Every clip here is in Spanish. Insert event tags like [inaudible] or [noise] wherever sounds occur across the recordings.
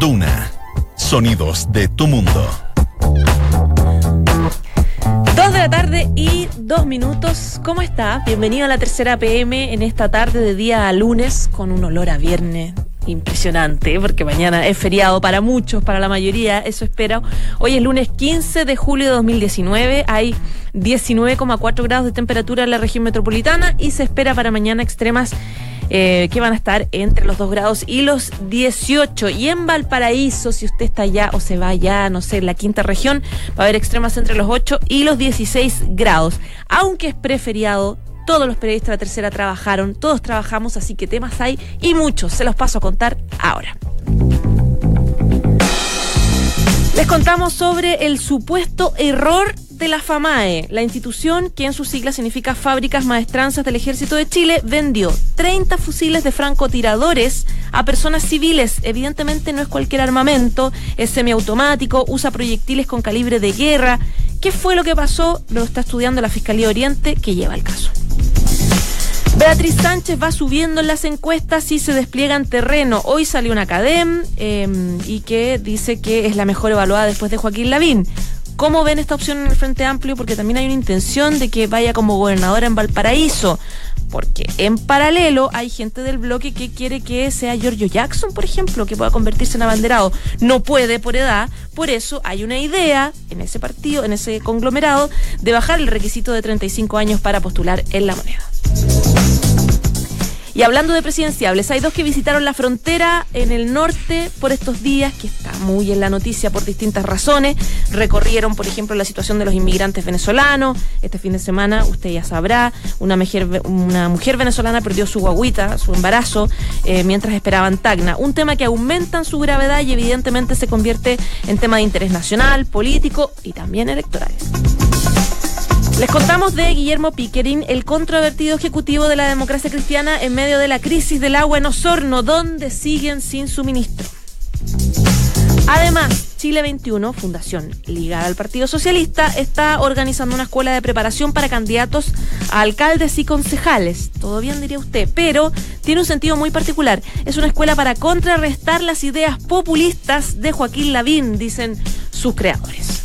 Duna. Sonidos de tu mundo. Dos de la tarde y dos minutos. ¿Cómo está? Bienvenido a la tercera PM en esta tarde de día lunes con un olor a viernes impresionante, porque mañana es feriado para muchos, para la mayoría, eso espero. Hoy es lunes 15 de julio de 2019, hay 19,4 grados de temperatura en la región metropolitana y se espera para mañana extremas eh, que van a estar entre los 2 grados y los 18. Y en Valparaíso, si usted está allá o se va allá, no sé, en la quinta región, va a haber extremas entre los 8 y los 16 grados. Aunque es preferiado, todos los periodistas de la tercera trabajaron, todos trabajamos, así que temas hay y muchos. Se los paso a contar ahora. Les contamos sobre el supuesto error de la FAMAE, la institución que en sus siglas significa Fábricas Maestranzas del Ejército de Chile, vendió 30 fusiles de francotiradores a personas civiles. Evidentemente no es cualquier armamento, es semiautomático, usa proyectiles con calibre de guerra. ¿Qué fue lo que pasó? Lo está estudiando la Fiscalía Oriente que lleva el caso. Beatriz Sánchez va subiendo en las encuestas y se despliega en terreno. Hoy salió una academ em, y que dice que es la mejor evaluada después de Joaquín Lavín. ¿Cómo ven esta opción en el Frente Amplio? Porque también hay una intención de que vaya como gobernadora en Valparaíso. Porque en paralelo hay gente del bloque que quiere que sea Giorgio Jackson, por ejemplo, que pueda convertirse en abanderado. No puede por edad, por eso hay una idea en ese partido, en ese conglomerado, de bajar el requisito de 35 años para postular en la moneda. Y hablando de presidenciables, hay dos que visitaron la frontera en el norte por estos días, que está muy en la noticia por distintas razones. Recorrieron, por ejemplo, la situación de los inmigrantes venezolanos. Este fin de semana, usted ya sabrá, una mujer, una mujer venezolana perdió su guaguita, su embarazo, eh, mientras esperaban Tacna. Un tema que aumenta en su gravedad y evidentemente se convierte en tema de interés nacional, político y también electoral. Les contamos de Guillermo Pickering, el controvertido ejecutivo de la democracia cristiana en medio de la crisis del agua en Osorno, donde siguen sin suministro. Además, Chile 21, fundación ligada al Partido Socialista, está organizando una escuela de preparación para candidatos a alcaldes y concejales. Todo bien, diría usted, pero tiene un sentido muy particular. Es una escuela para contrarrestar las ideas populistas de Joaquín Lavín, dicen sus creadores.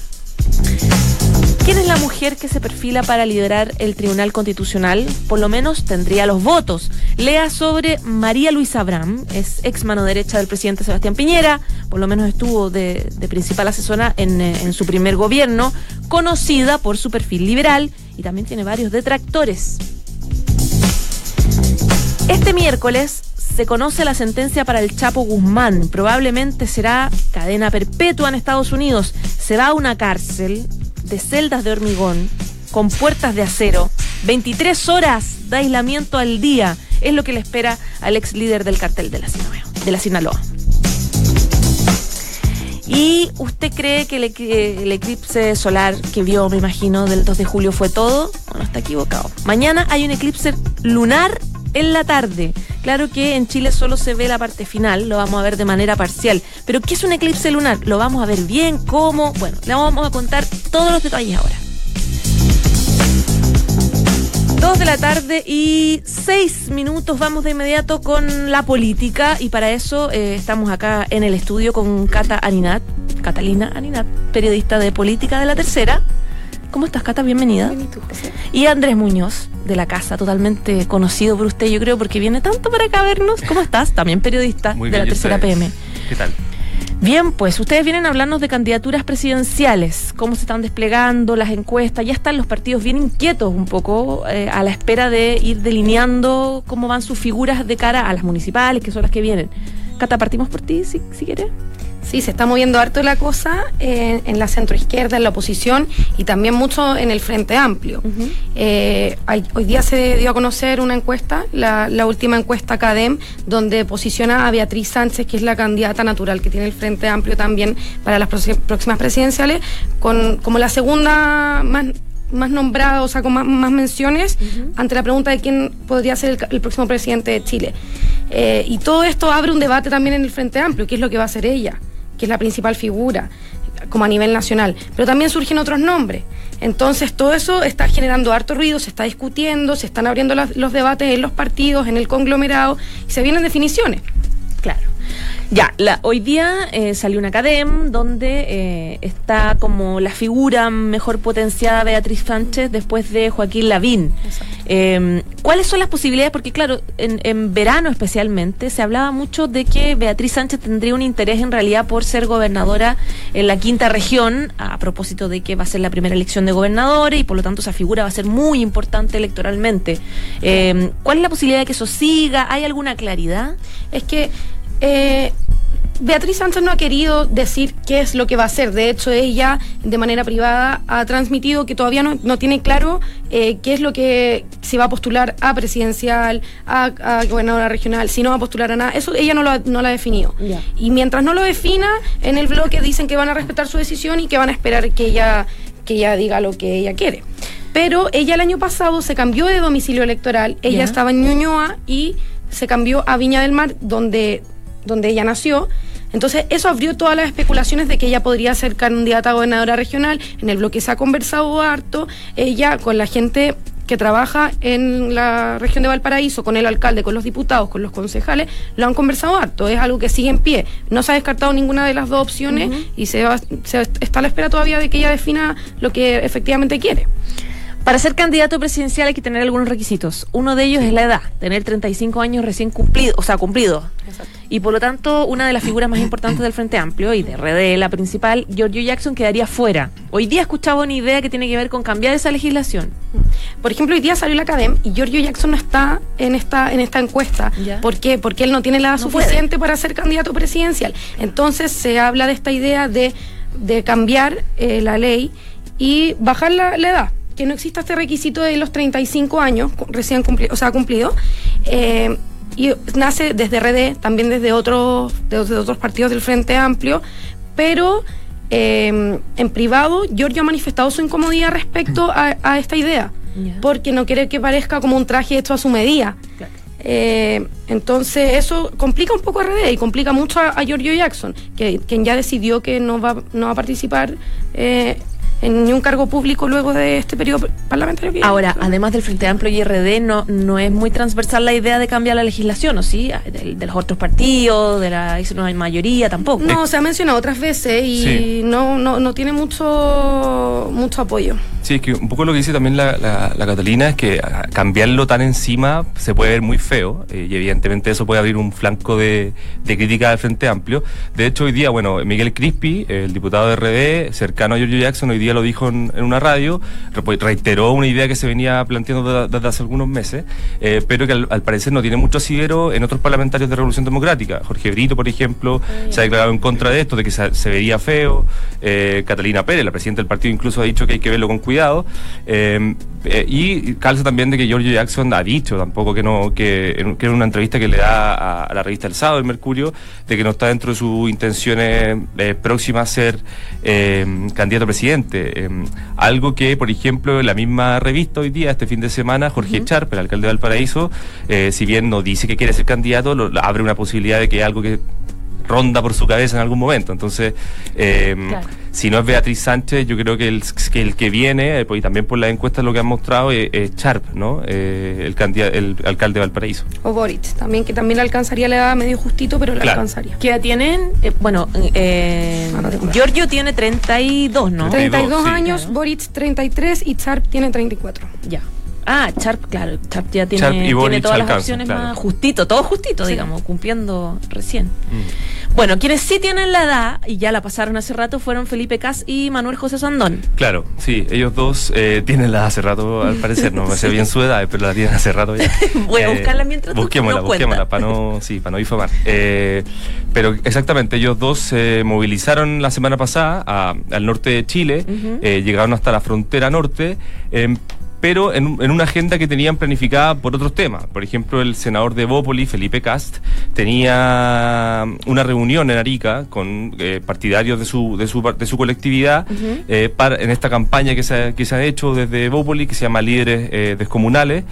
¿Quién es la mujer que se perfila para liderar el Tribunal Constitucional? Por lo menos tendría los votos. Lea sobre María Luisa Abraham, es ex mano derecha del presidente Sebastián Piñera, por lo menos estuvo de, principal asesora en, eh, en su primer gobierno, conocida por su perfil liberal y también tiene varios detractores. Este miércoles se conoce la sentencia para el Chapo Guzmán. Probablemente será cadena perpetua en Estados Unidos. Se va a una cárcel celdas de hormigón con puertas de acero, 23 horas de aislamiento al día, es lo que le espera al ex líder del cartel de la, Sinaloa. ¿Y usted cree que el, eclipse solar que vio, me imagino, del 2 de julio fue todo? ¿O no está equivocado? Mañana hay un eclipse lunar en la tarde. Claro que en Chile solo se ve la parte final, lo vamos a ver de manera parcial. Pero ¿qué es un eclipse lunar? Lo vamos a ver bien, cómo. Bueno, le vamos a contar todos los detalles ahora. Dos de la tarde y seis minutos. Vamos de inmediato con la política y para eso eh, estamos acá en el estudio con Cata Aninat, Catalina Aninat, periodista de política de la tercera. ¿Cómo estás, Cata? Bienvenida. y, Andrés Muñoz, de la casa, totalmente conocido por usted, yo creo, porque viene tanto para acá a vernos. ¿Cómo estás? También periodista de la tercera PM. ¿Qué tal? Bien, pues ustedes vienen a hablarnos de candidaturas presidenciales, cómo se están desplegando las encuestas, ya están los partidos bien inquietos un poco eh, a la espera de ir delineando cómo van sus figuras de cara a las municipales, que son las que vienen. Cata, partimos por ti, si, si quieres. Sí, se está moviendo harto la cosa en la centroizquierda, en la oposición y también mucho en el Frente Amplio. Eh, hoy día se dio a conocer una encuesta, la, última encuesta CADEM, donde posiciona a Beatriz Sánchez, que es la candidata natural que tiene el Frente Amplio también para las próximas presidenciales, con, como la segunda más más nombrada, o sea, con más, menciones, ante la pregunta de quién podría ser el, próximo presidente de Chile. Eh, y todo esto abre un debate también en el Frente Amplio, qué es lo que va a hacer ella que es la principal figura, como a nivel nacional. Pero también surgen otros nombres. Entonces, todo eso está generando harto ruido, se está discutiendo, se están abriendo los, debates en los partidos, en el conglomerado, y se vienen definiciones. Claro. Ya, la, hoy día eh, salió una academ donde eh, está como la figura mejor potenciada Beatriz Sánchez después de Joaquín Lavín. Eh, ¿Cuáles son las posibilidades? Porque claro, en, en, verano especialmente se hablaba mucho de que Beatriz Sánchez tendría un interés en realidad por ser gobernadora en la quinta región, a propósito de que va a ser la primera elección de gobernadores y por lo tanto esa figura va a ser muy importante electoralmente. Eh, ¿Cuál es la posibilidad de que eso siga? ¿Hay alguna claridad? Es que eh, Beatriz Sánchez no ha querido decir qué es lo que va a hacer. De hecho, ella de manera privada ha transmitido que todavía no, no tiene claro eh, qué es lo que se va a postular a presidencial, a, a, gobernadora regional, si no va a postular a nada. Eso ella no lo ha, no lo ha definido. Y mientras no lo defina, en el bloque dicen que van a respetar su decisión y que van a esperar que ella, que ella diga lo que ella quiere. Pero ella el año pasado se cambió de domicilio electoral. Ella estaba en Ñuñoa y se cambió a Viña del Mar, donde, donde ella nació. Entonces, eso abrió todas las especulaciones de que ella podría ser candidata a gobernadora regional. En el bloque se ha conversado harto. Ella, con la gente que trabaja en la región de Valparaíso, con el alcalde, con los diputados, con los concejales, lo han conversado harto. Es algo que sigue en pie. No se ha descartado ninguna de las dos opciones y se, va- se está a la espera todavía de que ella defina lo que efectivamente quiere. Para ser candidato presidencial hay que tener algunos requisitos. Uno de ellos es la edad, tener 35 años recién cumplido, o sea, cumplido. Y por lo tanto, una de las figuras más importantes del Frente Amplio y de RD, la principal, Giorgio Jackson, quedaría fuera. Hoy día escuchaba una idea que tiene que ver con cambiar esa legislación. Por ejemplo, hoy día salió la Academ y Giorgio Jackson no está en esta, en esta encuesta. Ya. ¿Por qué? Porque él no tiene la edad No suficiente para ser candidato presidencial. Entonces se habla de esta idea de, de cambiar eh, la ley y bajar la, la edad. Que no exista este requisito de los 35 años recién cumplido, o sea, cumplido. Eh, y nace desde RD, también desde otros, desde otros partidos del Frente Amplio, pero eh, en privado Giorgio ha manifestado su incomodidad respecto [clears throat] a, a esta idea, porque no quiere que parezca como un traje hecho a su medida. Eh, entonces eso complica un poco a RD y complica mucho a, a Giorgio Jackson, que, quien ya decidió que no va, no va a participar eh, en ningún cargo público luego de este periodo parlamentario. que- Ahora, además del Frente Amplio y RD, no, no es muy transversal la idea de cambiar la legislación, ¿o sí? De, de los otros partidos, de la eso no hay mayoría tampoco. No, se ha mencionado otras veces y Sí. no, no, no tiene mucho, mucho apoyo. Sí, es que un poco lo que dice también la, la- la Catalina es que ah, cambiarlo tan encima se puede ver muy feo eh, y evidentemente eso puede abrir un flanco de, de crítica al Frente Amplio. De hecho, hoy día, bueno, Miguel Crispi, el diputado de RD, cercano a Giorgio Jackson, hoy día lo dijo en, en una radio, re- reiteró una idea que se venía planteando de- desde hace algunos meses, eh, pero que al, al parecer no tiene mucho asidero en otros parlamentarios de Revolución Democrática. Jorge Brito, por ejemplo, se ha declarado en contra de esto, de que se, se vería feo. Eh, Catalina Pérez, la presidenta del partido, incluso ha dicho que hay que verlo con cuidado. Eh, eh, y calza también de que Giorgio Jackson ha dicho tampoco que no, que, en, que en una entrevista que le da a, a la revista El Sábado, el Mercurio, de que no está dentro de sus intenciones eh, próximas ser eh, candidato a presidente. Eh, algo que, por ejemplo, en la misma revista hoy día, este fin de semana, Jorge Charp, el alcalde de Valparaíso, eh, si bien no dice que quiere ser candidato, lo- abre una posibilidad de que algo que ronda por su cabeza en algún momento. Entonces, Claro. Si no es Beatriz Sánchez, yo creo que el que, el que viene, eh, pues, y también por las encuestas lo que han mostrado, es, es Charp, ¿no? Eh, el, alcalde de Valparaíso. O Boric, también, que también le alcanzaría la edad medio justito, pero le Claro. alcanzaría. ¿Qué edad tienen? Eh, bueno, eh, Ah. Giorgio tiene 32, ¿no? 32, 32 sí. años, Claro. Boric 33 y Charp tiene 34. Ya. Ah, Charp, claro, Charp ya tiene, tiene todas las opciones claro. más justito, todo justito, Sí. digamos, cumpliendo recién. Mm. Bueno, quienes sí tienen la edad, y ya la pasaron hace rato, fueron Felipe Cas y Manuel José Sandón. Claro, sí, ellos dos eh, tienen la hace rato, al parecer, no me sé [laughs] bien su edad, pero la tienen hace rato ya. [laughs] Voy a buscarla mientras Busquémosla, busquémosla, para no, [laughs] sí, para no difamar. Eh, pero exactamente, ellos dos se movilizaron la semana pasada a- al norte de Chile, eh, llegaron hasta la frontera norte, eh, pero en, en una agenda que tenían planificada por otros temas. Por ejemplo, el senador de Bópoli, Felipe Cast, tenía una reunión en Arica con eh, partidarios de su, de su, de su colectividad eh, para, en esta campaña que se, ha- que se ha hecho desde Bópoli, que se llama Líderes eh, Descomunales,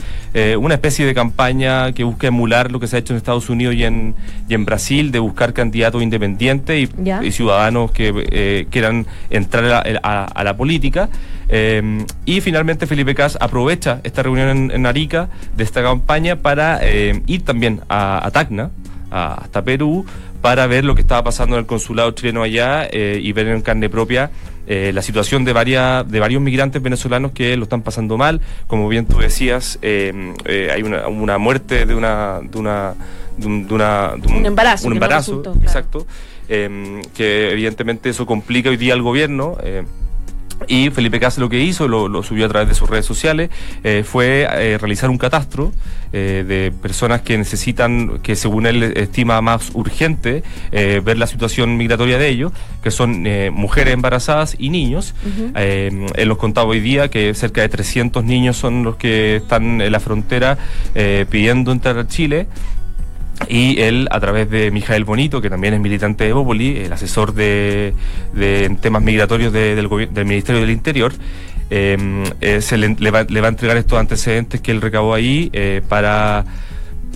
una especie de campaña que busca emular lo que se ha hecho en Estados Unidos y en, y en Brasil, de buscar candidatos independientes y, y ciudadanos que quieran entrar a, a- a la política. Eh, y finalmente Felipe Cas aprovecha esta reunión en, en Arica de esta campaña para eh, ir también a, a Tacna, a- hasta Perú, para ver lo que estaba pasando en el consulado chileno allá eh, y ver en carne propia eh, la situación de, varias, de varios migrantes venezolanos que lo están pasando mal. Como bien tú decías, eh, hay una, una, muerte de una... De una de un, embarazo. Un embarazo, exacto. que evidentemente eso complica hoy día al gobierno. Y Felipe Cas lo que hizo, lo, subió a través de sus redes sociales, eh, fue eh, realizar un catastro eh, de personas que necesitan, que según él estima más urgente, ver la situación migratoria de ellos, que son mujeres embarazadas y niños. él nos contaba hoy día que cerca de 300 niños son los que están en la frontera pidiendo entrar a Chile. Y él, a través de Mijael Bonito, que también es militante de Bópoli, el asesor de, de temas migratorios del, del, Ministerio del Interior, em, eh, se le, va, le, va, a entregar estos antecedentes que él recabó ahí eh, para,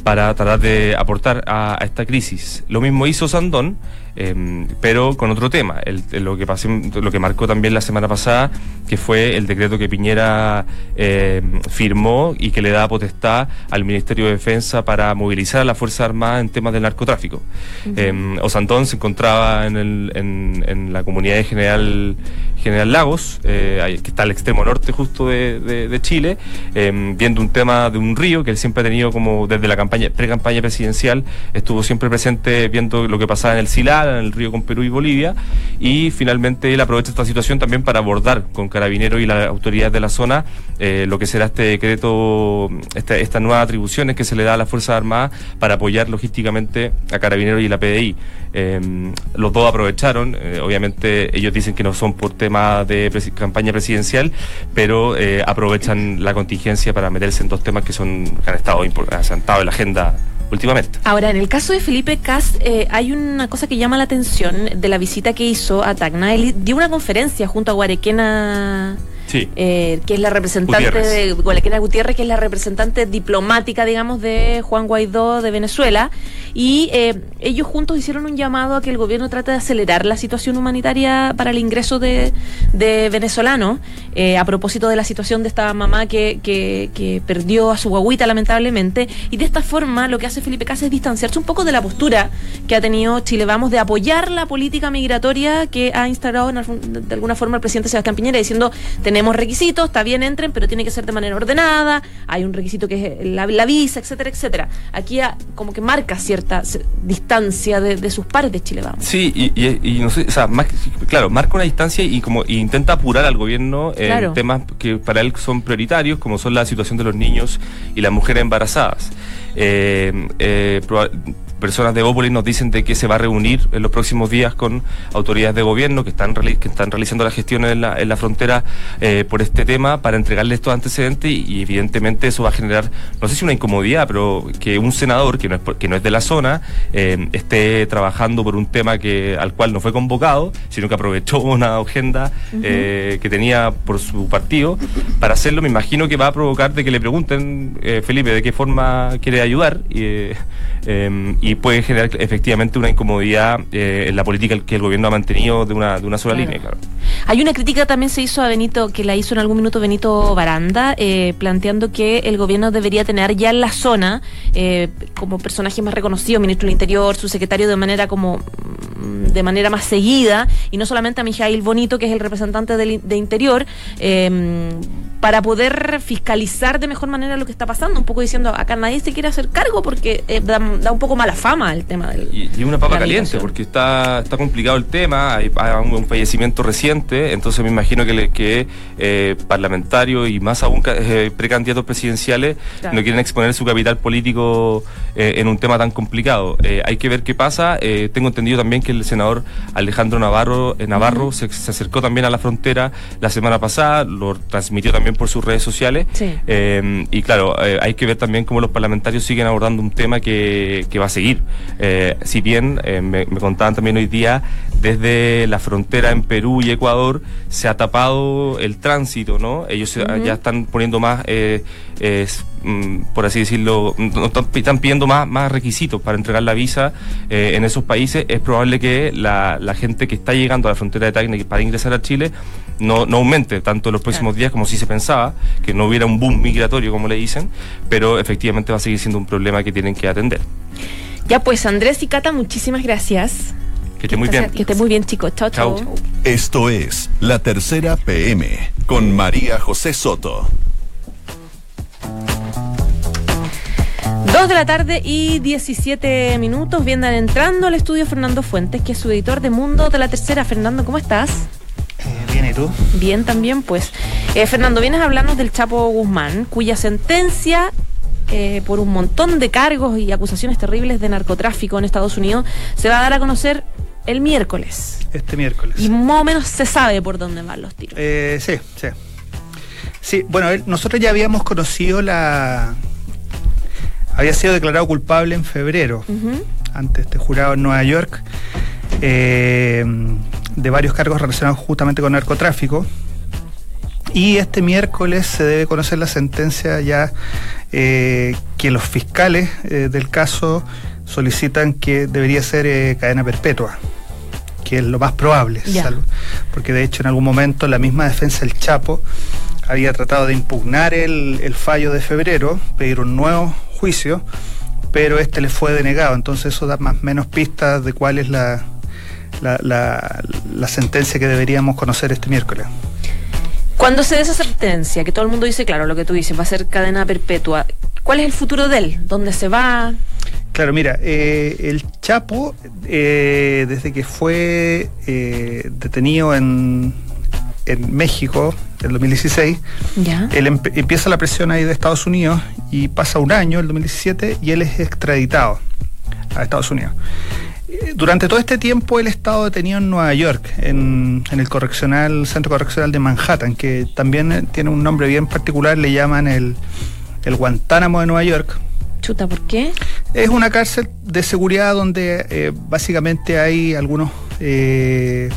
para tratar de aportar a, a esta crisis. Lo mismo hizo Sandón, Em, pero con otro tema, el, lo, que pasó, lo que marcó también la semana pasada, que fue el decreto que Piñera em, firmó y que le da potestad al Ministerio de Defensa para movilizar a la Fuerza Armada en temas del narcotráfico. Uh Osantón se encontraba en, el, en, la comunidad de General, General Lagos, eh, que está al extremo norte justo de, Chile, viendo un tema de un río que él siempre ha tenido como desde la campaña pre-campaña presidencial, estuvo siempre presente viendo lo que pasaba en el En el río con Perú y Bolivia, y finalmente él aprovecha esta situación también para abordar con carabineros y las autoridades de la zona eh, lo que será este decreto, esta, estas nuevas atribuciones que se le da a las Fuerzas Armadas para apoyar logísticamente a carabineros y la PDI. Em, los dos aprovecharon, eh, obviamente ellos dicen que no son por tema de campaña presidencial, pero eh, aprovechan la contingencia para meterse en dos temas que son que han estado asentados en la agenda últimamente. Ahora, en el caso de Felipe Cas, eh, hay una cosa que llama la atención de la visita que hizo a Tacna. Él dio una conferencia junto a Guarequena eh, que es la representante de Gualequena Gutiérrez, que es la representante diplomática, digamos, de Juan Guaidó de Venezuela. Y eh, ellos juntos hicieron un llamado a que el gobierno trate de acelerar la situación humanitaria para el ingreso de, venezolanos, eh, a propósito de la situación de esta mamá que, que, perdió a su guaguita, lamentablemente. Y de esta forma, lo que hace Felipe Casa es distanciarse un poco de la postura que ha tenido Chile Vamos de apoyar la política migratoria que ha instaurado de alguna forma el presidente Sebastián Piñera, diciendo tenemos requisitos, está bien, entren, pero tiene que ser de manera ordenada, hay un requisito que es la, visa, etcétera, etcétera. Aquí como que marca cierta distancia de, sus pares de Chile Vamos. Sí, y, no sé, o sea, más, claro, marca una distancia y como intenta apurar al gobierno en temas que para él son prioritarios, como son la situación de los niños y las mujeres embarazadas. Eh, eh, personas de Bópolis nos dicen de que se va a reunir en los próximos días con autoridades de gobierno que están, que están realizando las gestiones en la, en la frontera eh, por este tema para entregarle estos antecedentes y, evidentemente eso va a generar, no sé si una incomodidad, pero que un senador que no es, que no es de la zona eh, esté trabajando por un tema que al cual no fue convocado, sino que aprovechó [laughs] una agenda eh, que tenía por su partido para hacerlo. Me imagino que va a provocar de que le pregunten, Felipe, de qué forma quiere ayudar y, y puede generar efectivamente una incomodidad eh, en la política que el gobierno ha mantenido de una, de una sola línea, claro. Hay una crítica también se hizo a Benito, que la hizo en algún minuto Benito Baranda, eh, planteando que el gobierno debería tener ya en la zona, eh, como personaje más reconocido, ministro del Interior, su secretario de manera como mm, de manera más seguida, y no solamente a Mijail Bonito, que es el representante de Interior, para poder fiscalizar de mejor manera lo que está pasando, un poco diciendo, acá nadie se quiere hacer cargo porque da, un poco mala fama el tema del... Y, una papa caliente, porque está, está complicado el tema, hay, un fallecimiento reciente, entonces me imagino que, que eh, parlamentarios y más aún eh, precandidatos presidenciales no quieren exponer su capital político eh, en un tema tan complicado. hay que ver qué pasa. tengo entendido también que el senador Alejandro Navarro, Navarro se, acercó también a la frontera la semana pasada, lo transmitió también por sus redes sociales. y claro, hay que ver también cómo los parlamentarios siguen abordando un tema que, va a seguir. si bien me, me contaban también hoy día desde la frontera en Perú y Ecuador, se ha tapado el tránsito, ¿no? Ellos ya están poniendo más, eh, mm, por así decirlo, están pidiendo más, más requisitos para entregar la visa eh, en esos países. Es probable que la, gente que está llegando a la frontera de Tacna para ingresar a Chile no, no aumente tanto en los próximos días como si se pensaba, que no hubiera un boom migratorio, como le dicen, pero efectivamente va a seguir siendo un problema que tienen que atender. Ya pues, Andrés y Cata, muchísimas gracias. Que esté muy bien. Que esté muy bien, chicos. Chao, chao. Chao. Esto es La Tercera PM con María José Soto. Dos de la tarde y 17 minutos. Vienen entrando al estudio Fernando Fuentes, que es su editor de Mundo de la Tercera. Fernando, ¿cómo estás? Eh, bien, ¿y tú? Bien, también, pues. Eh, Fernando, vienes a hablarnos del Chapo Guzmán, cuya sentencia eh, por un montón de cargos y acusaciones terribles de narcotráfico en Estados Unidos se va a dar a conocer el miércoles. Este miércoles. Y más o menos se sabe por dónde van los tiros. Eh, sí, sí. Sí, bueno, él- nosotros ya habíamos conocido la... Había sido declarado culpable en febrero, Ujú. ante este jurado en Nueva York, eh, de varios cargos relacionados justamente con narcotráfico. Y este miércoles se debe conocer la sentencia ya eh, que los fiscales eh, del caso solicitan que debería ser eh, cadena perpetua, que es lo más probable, porque de hecho en algún momento la misma defensa del Chapo había tratado de impugnar el, el fallo de febrero, pedir un nuevo juicio, pero este le fue denegado, entonces eso da más menos pistas de cuál es la, la, la- la sentencia que deberíamos conocer este miércoles. Cuando se dé esa sentencia, que todo el mundo dice, claro, lo que tú dices, va a ser cadena perpetua, ¿cuál es el futuro de él? ¿Dónde se va? Claro, mira, eh, el Chapo, eh, desde que fue eh, detenido en, en México, en el 2016, Ya. él empieza la presión ahí de Estados Unidos y pasa un año, el 2017, y él es extraditado a Estados Unidos. Durante todo este tiempo él ha estado detenido en Nueva York, en, en el correccional, centro correccional de Manhattan, que también tiene un nombre bien particular, le llaman el, el Guantánamo de Nueva York. Chuta, ¿por qué? Es una cárcel de seguridad donde eh, básicamente hay algunos eh,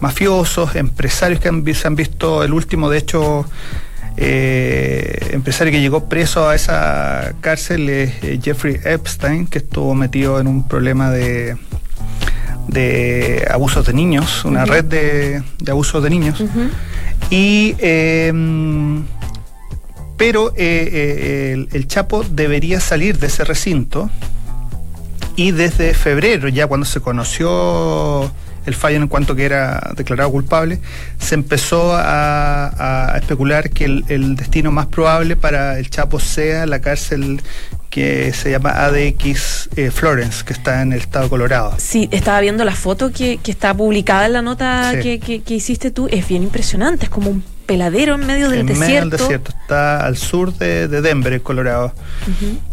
mafiosos, empresarios que han, se han visto, el último de hecho eh, empresario que llegó preso a esa cárcel es Jeffrey Epstein, que estuvo metido en un problema de, de abusos de niños, una red de, de abusos de niños. Y eh, pero eh, eh, el, el Chapo debería salir de ese recinto y desde febrero, ya cuando se conoció el fallo en cuanto que era declarado culpable, se empezó a, a especular que el, el destino más probable para el Chapo sea la cárcel que se llama ADX eh, Florence, que está en el estado de Colorado. Sí, estaba viendo la foto que, que está publicada en la nota Sí. que, que- que hiciste tú. Es bien impresionante, es como un peladero en medio del en desierto. medio del desierto, está al sur de, de Denver, en Colorado.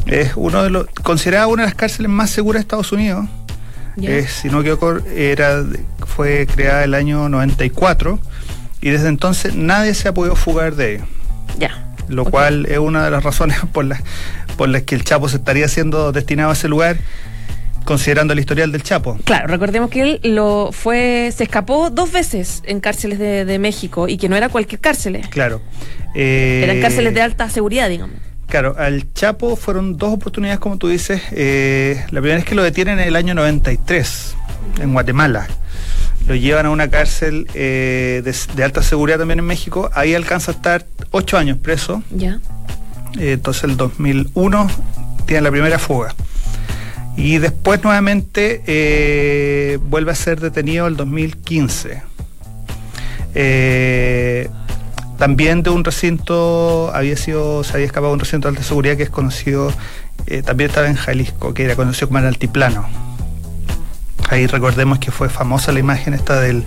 Es uno de los considerada una de las cárceles más seguras de Estados Unidos. Es, si no equivoco, era, fue creada el año 94 y desde entonces nadie se ha podido fugar de ella. Ya. Lo cual es una de las razones [laughs] por las, por las que el Chapo se estaría siendo destinado a ese lugar, considerando el historial del Chapo. Claro, recordemos que él lo fue, se escapó dos veces en cárceles de, de México y que no era cualquier cárcel, Claro. Eh, eran cárceles de alta seguridad, digamos. Claro, al Chapo fueron dos oportunidades, como tú dices. Eh, la primera es que lo detienen en el año 93, en Guatemala. Lo llevan a una cárcel eh, de, de alta seguridad también en México. Ahí alcanza a estar ocho años preso. Ya. Eh, entonces, el 2001 tiene la primera fuga. Y después, nuevamente, eh, vuelve a ser detenido el 2015. Eh, también de un recinto, había sido, se había escapado de un recinto de alta seguridad que es conocido, eh, también estaba en Jalisco, que era conocido como el altiplano. Ahí recordemos que fue famosa la imagen esta del,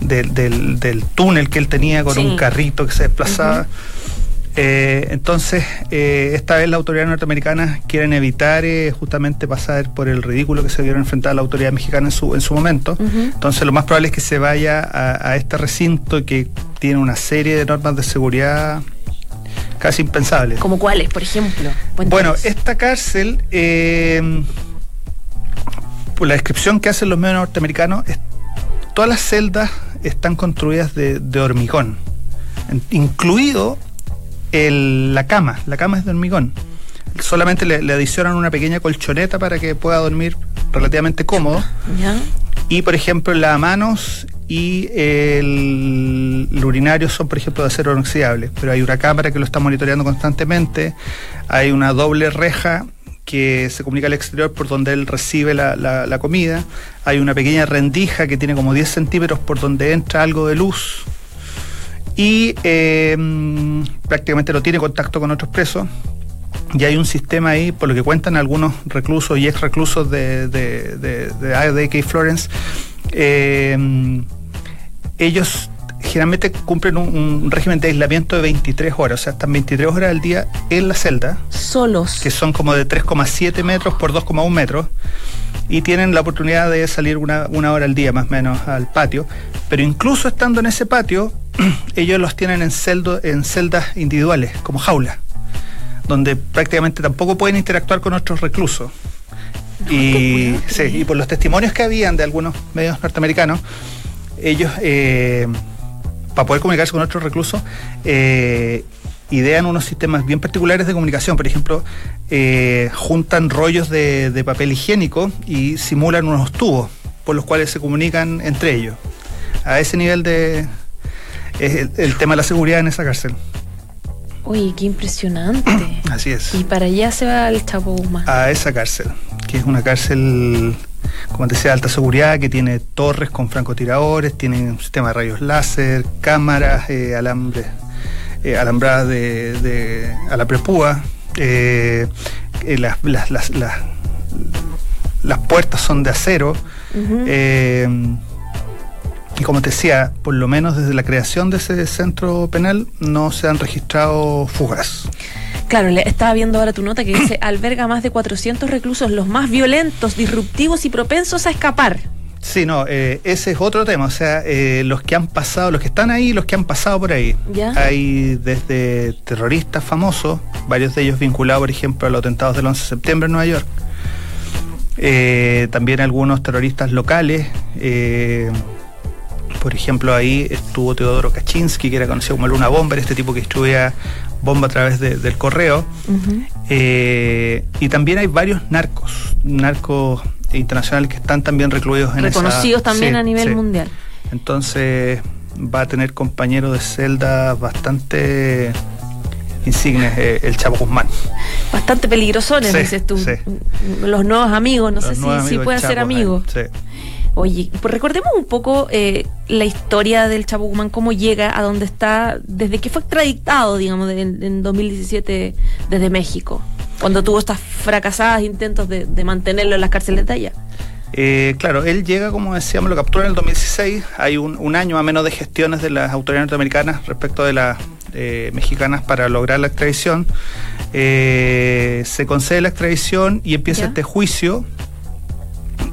del, del- del túnel que él tenía con Sí. un carrito que se desplazaba. Eh, entonces, eh, esta vez las autoridades norteamericanas quieren evitar eh, justamente pasar por el ridículo que se vieron enfrentar a la autoridad mexicana en su, en su momento. Entonces, lo más probable es que se vaya a, a este recinto que tiene una serie de normas de seguridad casi impensables. ¿Como cuáles, por ejemplo? Cuéntanos. Bueno, esta cárcel, eh, por la descripción que hacen los medios norteamericanos, es- todas las celdas están construidas de, de hormigón, en- incluido el- la cama. La cama es de hormigón. Solamente le, le adicionan una pequeña colchoneta para que pueda dormir relativamente cómodo. ¿Ya? Y, por ejemplo, las manos y el, el urinario son, por ejemplo, de acero inoxidable. Pero hay una cámara que lo está monitoreando constantemente. Hay una doble reja que se comunica al exterior por donde él recibe la, la- la comida. Hay una pequeña rendija que tiene como 10 centímetros por donde entra algo de luz. Y mm, prácticamente no tiene contacto con otros presos. Y hay un sistema ahí, por lo que cuentan algunos reclusos y ex reclusos de, de, Florence. mm, ellos generalmente cumplen un, un régimen de aislamiento de 23 horas, o sea, están 23 horas al día en la celda Solos. que son como de 3,7 metros por 2,1 metros, y tienen la oportunidad de salir una, una hora al día más o menos al patio, pero incluso estando en ese patio, [clears throat] ellos los tienen en, celdo, en celdas individuales, como jaulas, donde prácticamente tampoco pueden interactuar con otros reclusos. Y, sí, y por los testimonios que habían de algunos medios norteamericanos, ellos, eh, para poder comunicarse con otros reclusos, eh, idean unos sistemas bien particulares de comunicación. Por ejemplo, eh, juntan rollos de, de papel higiénico y simulan unos tubos por los cuales se comunican entre ellos. A ese nivel de es el, el tema de la seguridad en esa cárcel. Oye, qué impresionante. [clears throat] Así es. y para allá se va el Chapo Guzmán. a esa cárcel, que es una cárcel, como te decía, de alta seguridad, que tiene torres con francotiradores, tiene un sistema de rayos láser, cámaras, eh, alambre, eh, alambradas de, de alambre púa, eh, eh, las, las, las, las- las puertas son de acero. Y como te decía, por lo menos desde la creación de ese centro penal no se han registrado fugas. Claro, le- estaba viendo ahora tu nota que dice [clears throat] alberga más de 400 reclusos, los más violentos, disruptivos y propensos a escapar. Sí, no, eh, ese es otro tema. O sea, eh, los que han pasado, los que están ahí, los que han pasado por ahí. Ya. Hay desde terroristas famosos, varios de ellos vinculados, por ejemplo, a los atentados del 11 de septiembre en Nueva York. Eh, también algunos terroristas locales. Por ejemplo, ahí estuvo Teodoro Kaczynski, que era conocido como Luna Bomber, este tipo que distribuía bomba a través de- del correo. Eh, y también hay varios narcos, narcos internacionales que están también recluidos en esa- Reconocidos también Sí, a nivel sí. mundial. Entonces va a tener compañeros de celda bastante insignes eh, el Chapo Guzmán. Bastante peligrosones, Sí, dices tú. Los nuevos amigos, no Los sé si, si pueden ser amigos. eh, sí. Oye, pues recordemos un poco eh, la historia del Chapo Guzmán, cómo llega a donde está, desde que fue extraditado, digamos, de- en, en 2017 desde México, cuando tuvo estas fracasadas intentos de, de mantenerlo en las cárceles de allá. Eh, claro, él llega, como decíamos, lo captura en el 2016. Hay un, un año a menos de gestiones de las autoridades norteamericanas respecto de las eh, mexicanas para lograr la extradición. Eh, se concede la extradición y empieza Ya. este juicio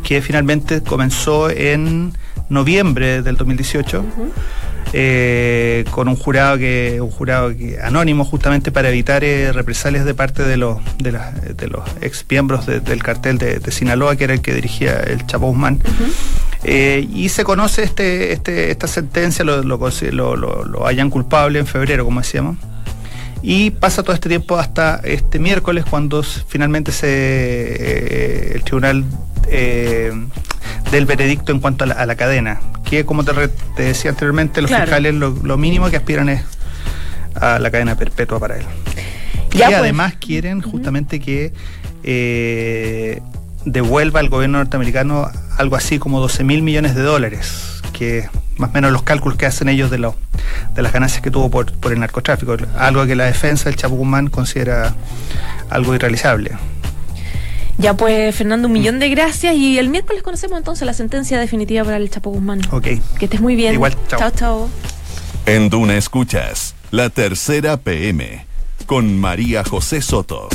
que finalmente comenzó en noviembre del 2018. eh, con un jurado que un jurado que, anónimo justamente para evitar eh, represalias de parte de los de, de los ex miembros de- del cartel de, de Sinaloa que era el que dirigía el Chapo Guzmán Eh, y se conoce este, este esta sentencia lo, lo, lo, lo- hallan culpable en febrero como decíamos y pasa todo este tiempo hasta este miércoles cuando finalmente se eh, el tribunal eh, del veredicto en cuanto a la, a la cadena que como te, re- te decía anteriormente los Claro. fiscales lo, lo mínimo que aspiran es a la cadena perpetua para él Ya, y pues. además quieren justamente que eh, devuelva al gobierno norteamericano algo así como 12 mil millones de dólares, que más o menos los cálculos que hacen ellos de, lo- de las ganancias que tuvo por, por el narcotráfico, algo que la defensa del Chapo Guzmán considera algo irrealizable. Ya pues, Fernando, un millón de gracias y el miércoles conocemos entonces la sentencia definitiva para el Chapo Guzmán. Ok. Que estés muy bien. Igual, chao. chao. chao. En Duna Escuchas, la tercera PM, con María José Soto.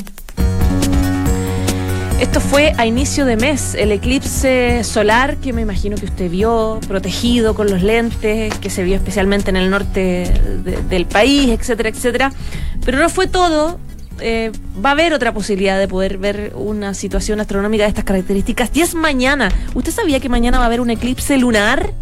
Esto fue a inicio de mes, el eclipse solar que me imagino que usted vio, protegido con los lentes, que se vio especialmente en el norte de- del país, etcétera, etcétera. Pero no fue todo. Eh, va a haber otra posibilidad de poder ver una situación astronómica de estas características. Y es mañana. ¿Usted sabía que mañana va a haber un eclipse lunar?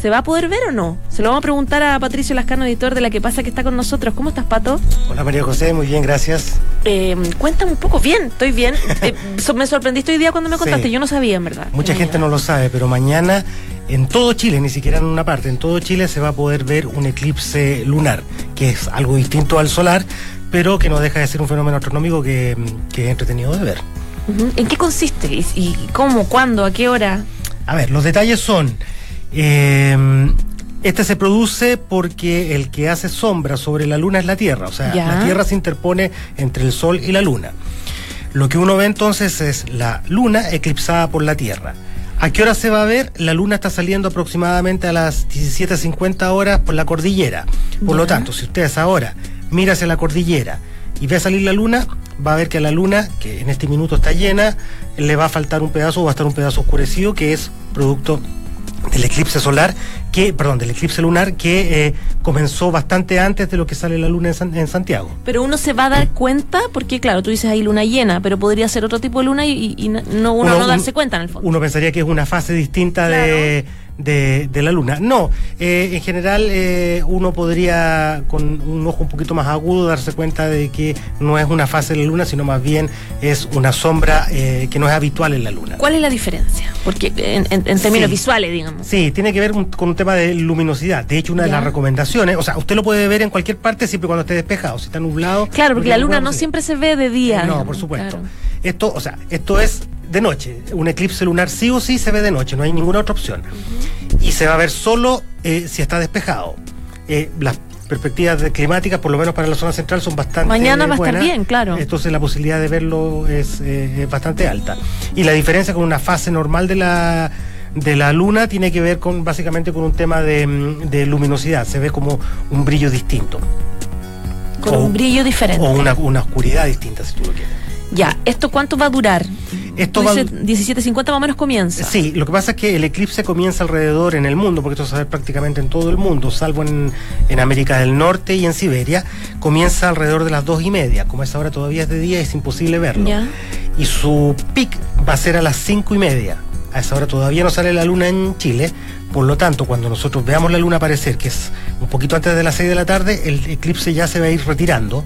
¿Se va a poder ver o no? Se lo vamos a preguntar a Patricio Lascano, editor de La que pasa que está con nosotros. ¿Cómo estás, Pato? Hola María José, muy bien, gracias. Eh, cuéntame un poco. Bien, estoy bien. [laughs] Eh, so- me sorprendiste hoy día cuando me contaste. Sí. Yo no sabía, en verdad. Mucha gente no lo sabe, pero mañana en todo Chile, ni siquiera en una parte, en todo Chile se va a poder ver un eclipse lunar, que es algo distinto al solar, pero que no deja de ser un fenómeno astronómico que, que es entretenido de ver. ¿En qué consiste? ¿Y, cómo? ¿Cuándo? ¿A qué hora? A ver, los detalles son. eh, este se produce porque el que hace sombra sobre la luna es la Tierra. O sea, Ya. la Tierra se interpone entre el Sol y la Luna. Lo que uno ve entonces es la Luna eclipsada por la Tierra. ¿A qué hora se va a ver? La Luna está saliendo aproximadamente a las 17.50 horas por la cordillera. Por lo tanto, si ustedes ahora mira hacia la cordillera y ve salir la Luna, va a ver que a la Luna, que en este minuto está llena, le va a faltar un pedazo o va a estar un pedazo oscurecido que es producto del eclipse solar, que, perdón, del eclipse lunar que eh, comenzó bastante antes de lo que sale la luna en, San- en Santiago. Pero uno se va a dar cuenta, porque claro, tú dices ahí luna llena, pero podría ser otro tipo de luna y, y no uno, Uno- no darse un- cuenta en el fondo. Uno pensaría que es una fase distinta de, de- de la luna. No, eh, en general eh, uno podría con un ojo un poquito más agudo darse cuenta de que no es una fase de la luna, sino más bien es una sombra eh, que no es habitual en la luna. ¿Cuál es la diferencia? Porque en, en- en términos Sí. visuales, digamos. Sí, tiene que ver un- con un tema de luminosidad. De hecho, una de las recomendaciones, o sea, usted lo puede ver en cualquier parte siempre cuando esté despejado. Si está nublado. Claro, porque la luna no siempre se ve de día. No, digamos, por supuesto. claro. Esto, o sea, esto es de noche. Un eclipse lunar sí o sí se ve de noche, no hay ninguna otra opción. Y se va a ver solo eh, si está despejado. Eh, las perspectivas de- climáticas, por lo menos para la zona central, son bastante Mañana va a estar bien, claro. Entonces la posibilidad de verlo es, eh, es bastante alta. Y la diferencia con una fase normal de la de la luna tiene que ver con básicamente con un tema de, mm, de luminosidad, se ve como un brillo distinto. Con O- un brillo diferente. O una, una oscuridad distinta, si tú lo quieres. Ya, ¿esto cuánto va a durar? Esto va- dices 17.50 más o menos comienza. Sí, lo que pasa es que el eclipse comienza alrededor en el mundo, porque esto se ve prácticamente en todo el mundo, salvo en, en América del Norte y en Siberia, comienza alrededor de las dos y media. Como es ahora todavía es de día, es imposible verlo. Ya. Y su pic va a ser a las cinco y media. A esa hora todavía no sale la luna en Chile, por lo tanto, cuando nosotros veamos la luna aparecer, que es un poquito antes de las 6 de la tarde, el eclipse ya se va a ir retirando,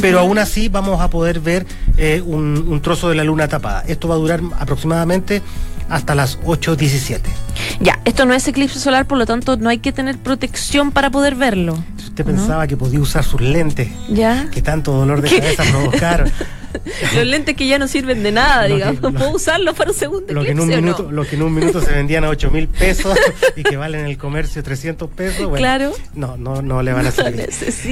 pero aún así vamos a poder ver eh, un, un trozo de la luna tapada. Esto va a durar aproximadamente hasta las 8.17. Ya, esto no es eclipse solar, por lo tanto no hay que tener protección para poder verlo. Si usted pensaba que podía usar sus lentes, ¿Ya? que tanto dolor de ¿Qué? cabeza provocaron, [laughs] [laughs] Los lentes que ya no sirven de nada, Lo que- digamos. lo- ¿Puedo usarlos para un segundo lo que, en un eclipse o no? minuto, lo que en un minuto se vendían a 8 mil pesos [laughs] y que valen en el comercio 300 pesos, bueno, Claro. no, no, no le van a servir.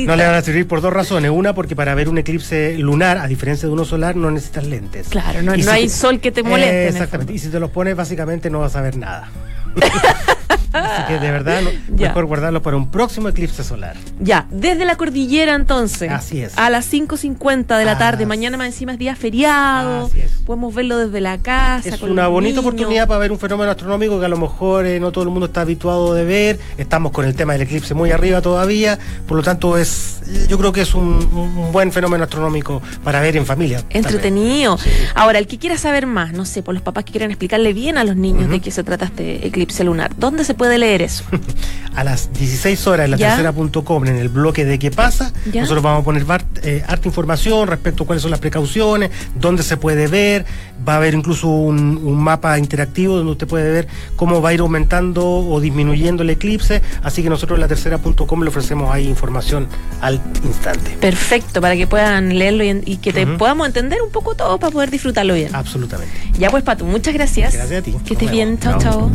No le van a servir por dos razones. Una, porque para ver un eclipse lunar, a diferencia de uno solar, no necesitas lentes. Claro, no- no hay sol que te moleste, Eh, exactamente. Y si te los pones, básicamente no vas a ver nada. [laughs] Así que de verdad, [laughs] Ya. mejor guardarlo para un próximo eclipse solar. Ya, desde la cordillera entonces. Así es. A las 5.50 de la tarde. Así- Mañana más encima es día feriado. Así es. Podemos verlo desde la casa. Es con una bonita niños. oportunidad para ver un fenómeno astronómico que a lo mejor eh, no todo el mundo está habituado de ver. Estamos con el tema del eclipse muy arriba todavía, por lo tanto es, yo creo que es un, un buen fenómeno astronómico para ver en familia. Entretenido. Ahora, el que quiera saber más, no sé, por los papás que quieran explicarle bien a los niños de qué se trata este eclipse lunar, ¿dónde se puede leer eso? [laughs] A las 16 horas en la tercera.com, en el bloque de qué pasa, ¿Ya? nosotros vamos a poner eh, harta información respecto a cuáles son las precauciones, dónde se puede ver, va a haber incluso un, un mapa interactivo donde usted puede ver cómo va a ir aumentando o disminuyendo el eclipse, así que nosotros en la tercera.com le ofrecemos ahí información al instante. Perfecto, para que puedan leerlo y, que te podamos entender un poco todo para poder disfrutarlo bien. Absolutamente. Ya pues, Pato, muchas gracias. Gracias a ti. Que estés bien. Chao, chao.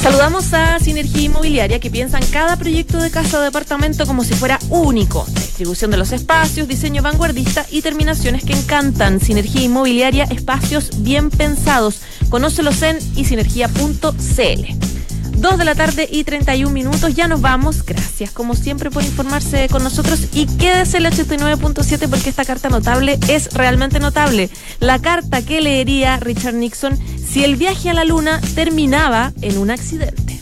Saludamos a Sinergia Inmobiliaria que piensa en cada proyecto de casa o departamento como si fuera único. Distribución de los espacios, diseño vanguardista y terminaciones que encantan. Sinergia Inmobiliaria, espacios bien pensados. Conócelos en isinergia.cl. Dos de la tarde y 31 minutos, ya nos vamos. Gracias como siempre por informarse con nosotros y quédese el 89.7 porque esta carta notable es realmente notable. La carta que leería Richard Nixon si el viaje a la luna terminaba en un accidente.